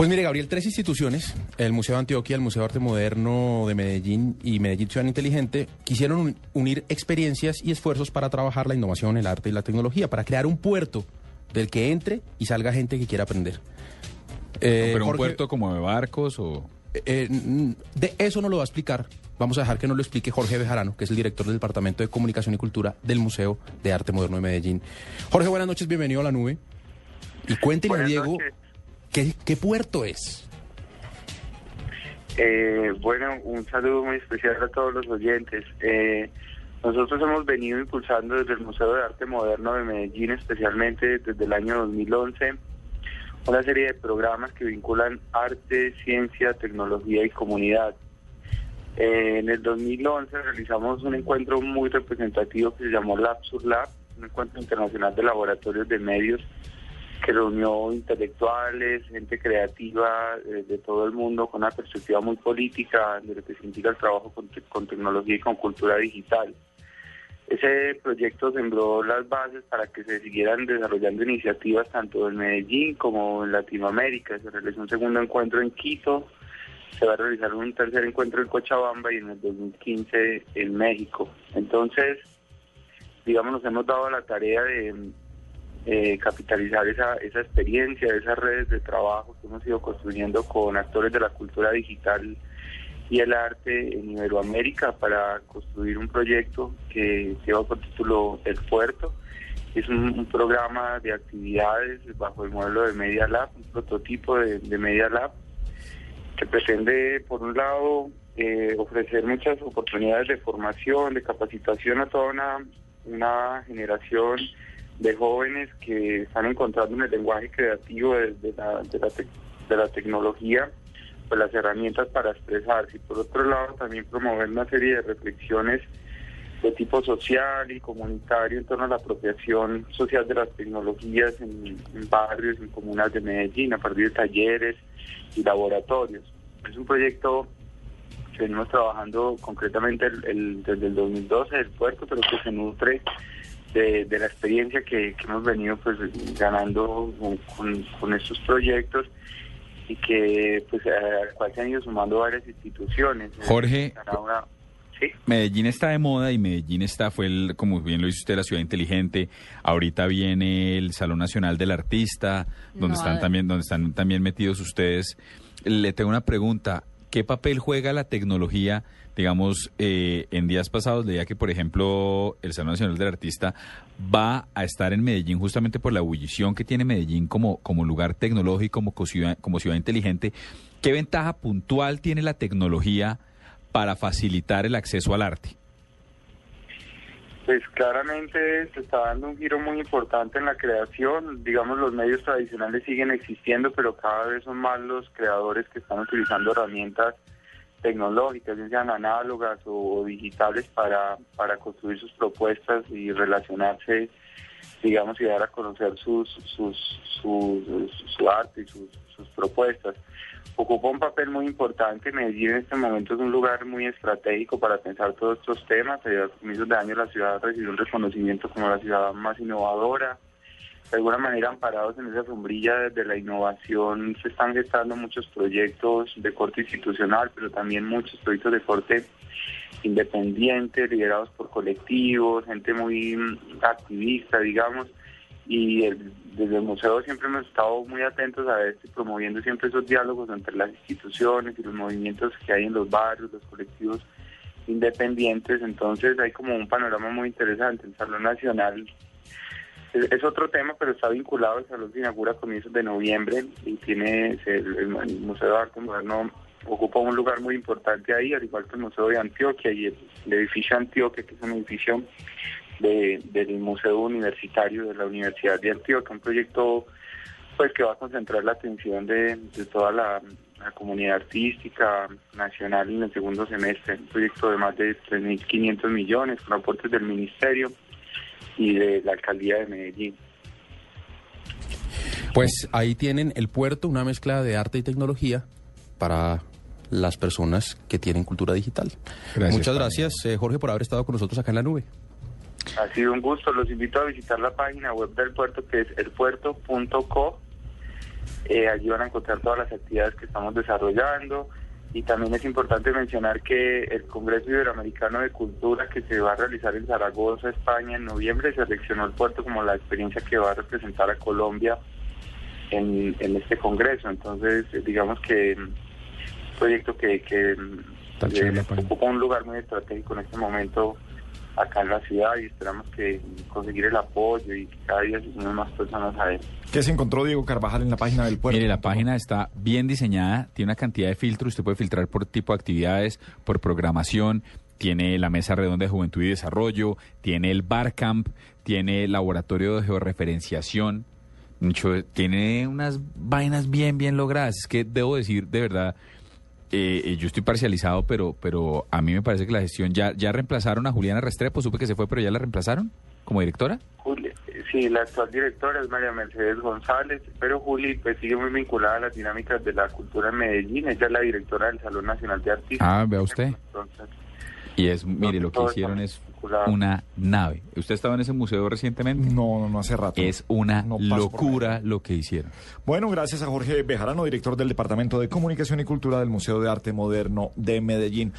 Pues mire, Gabriel, tres instituciones, el Museo de Antioquia, el Museo de Arte Moderno de Medellín y Medellín Ciudad Inteligente, quisieron unir experiencias y esfuerzos para trabajar la innovación, el arte y la tecnología, para crear un puerto del que entre y salga gente que quiera aprender. Eh, ¿Pero un puerto como de barcos o...? Eh, de eso no lo va a explicar. Vamos a dejar que nos lo explique Jorge Bejarano, que es el director del Departamento de Comunicación y Cultura del Museo de Arte Moderno de Medellín. Jorge, buenas noches, bienvenido a la nube. Y cuénteme, Diego, ¿qué, ¿qué, puerto es? Eh, bueno, un saludo muy especial a todos los oyentes. nosotros hemos venido impulsando desde el Museo de Arte Moderno de Medellín, especialmente desde el año 2011 una serie de programas que vinculan arte, ciencia, tecnología y comunidad. Eh, en el 2011 realizamos un encuentro muy representativo que se llamó Lab sur Lab, un encuentro internacional de laboratorios de medios que reunió intelectuales, gente creativa eh, de todo el mundo con una perspectiva muy política de lo que significa el trabajo con tecnología y con cultura digital. Ese proyecto sembró las bases para que se siguieran desarrollando iniciativas tanto en Medellín como en Latinoamérica. Se realizó un segundo encuentro en Quito, se va a realizar un tercer encuentro en Cochabamba y en el 2015 en México. Entonces, digamos, nos hemos dado la tarea de eh, capitalizar esa, esa experiencia, esas redes de trabajo que hemos ido construyendo con actores de la cultura digital y el arte en Iberoamérica para construir un proyecto que lleva por título El Puerto. Es un, programa de actividades bajo el modelo de Media Lab, un prototipo de, Media Lab, que pretende, por un lado, eh, ofrecer muchas oportunidades de formación, de capacitación a toda una, una generación de jóvenes que están encontrando en el lenguaje creativo de, la, de, la, de la tecnología pues, las herramientas para expresarse y por otro lado también promover una serie de reflexiones de tipo social y comunitario en torno a la apropiación social de las tecnologías en, barrios, en comunas de Medellín, a partir de talleres y laboratorios. Es un proyecto que venimos trabajando concretamente desde el 2012 del puerto, pero que se nutre de, la experiencia que, hemos venido pues ganando con, con estos proyectos y que pues al cual se han ido sumando varias instituciones. Jorge, Medellín está de moda y Medellín está, fue el, como bien lo dice usted, la ciudad inteligente. Ahorita viene el Salón Nacional del Artista, donde están también, donde están también metidos ustedes. Le tengo una pregunta. ¿Qué papel juega la tecnología? Digamos, eh, en días pasados leía que, por ejemplo, el Salón Nacional del Artista va a estar en Medellín justamente por la ebullición que tiene Medellín como, como lugar tecnológico, ciudad, como ciudad inteligente. ¿Qué ventaja puntual tiene la tecnología para facilitar el acceso al arte? Pues claramente se está dando un giro muy importante en la creación. Digamos, los medios tradicionales siguen existiendo, pero cada vez son más los creadores que están utilizando herramientas tecnológicas, sean análogas o, digitales, para, para construir sus propuestas y relacionarse, digamos, y dar a conocer sus, sus, su arte y sus, sus propuestas ocupa un papel muy importante. Medellín en este momento es un lugar muy estratégico para pensar todos estos temas. A comienzos de año la ciudad recibió un reconocimiento como la ciudad más innovadora. De alguna manera, amparados en esa sombrilla de la innovación, se están gestando muchos proyectos de corte institucional, pero también muchos proyectos de corte independiente, liderados por colectivos, gente muy activista, digamos y desde el museo siempre hemos estado muy atentos a esto y promoviendo siempre esos diálogos entre las instituciones y los movimientos que hay en los barrios, los colectivos independientes, entonces hay como un panorama muy interesante. El Salón Nacional es, otro tema, pero está vinculado, el Salón se inaugura a comienzos de noviembre y tiene el, Museo de Arte Moderno ocupa un lugar muy importante ahí, al igual que el Museo de Antioquia y el, el edificio Antioquia, que es un edificio del Museo Universitario de la Universidad de Antioquia, un proyecto pues que va a concentrar la atención de, toda la, comunidad artística nacional en el segundo semestre, un proyecto de más de 3.500 millones con aportes del Ministerio y de la Alcaldía de Medellín. Pues ahí tienen el puerto, una mezcla de arte y tecnología para las personas que tienen cultura digital. Muchas gracias, eh, Jorge, por haber estado con nosotros acá en la nube. Ha sido un gusto. Los invito a visitar la página web del puerto, que es elpuerto.co. Eh, allí van a encontrar todas las actividades que estamos desarrollando. Y también es importante mencionar que el Congreso Iberoamericano de Cultura que se va a realizar en Zaragoza, España, en noviembre, seleccionó el puerto como la experiencia que va a representar a Colombia en, este Congreso. Entonces, digamos que un proyecto que, que eh, ocupa un lugar muy estratégico en este momento acá en la ciudad y esperamos que conseguir el apoyo y que cada día se sumen más personas a él. ¿Qué se encontró Diego Carvajal en la página del puerto? Mire, la página está bien diseñada, tiene una cantidad de filtros, usted puede filtrar por tipo de actividades, por programación, tiene la mesa redonda de juventud y desarrollo, tiene el barcamp, tiene el laboratorio de georreferenciación, tiene unas vainas bien, bien logradas. Es que debo decir, de verdad, eh, eh, yo estoy parcializado, pero, pero a mí me parece que la gestión ya, ya reemplazaron a Juliana Restrepo, supe que se fue, pero ya la reemplazaron como directora. sí, la actual directora es María Mercedes González, pero Juli pues, sigue muy vinculada a las dinámicas de la cultura en Medellín, ella es la directora del Salón Nacional de Artistas. Ah, vea usted. y es, mire, lo que hicieron es una nave. ¿Usted estaba en ese museo recientemente? No, no, hace rato. Es una locura lo que hicieron. Bueno, gracias a Jorge Bejarano, director del Departamento de Comunicación y Cultura del Museo de Arte Moderno de Medellín.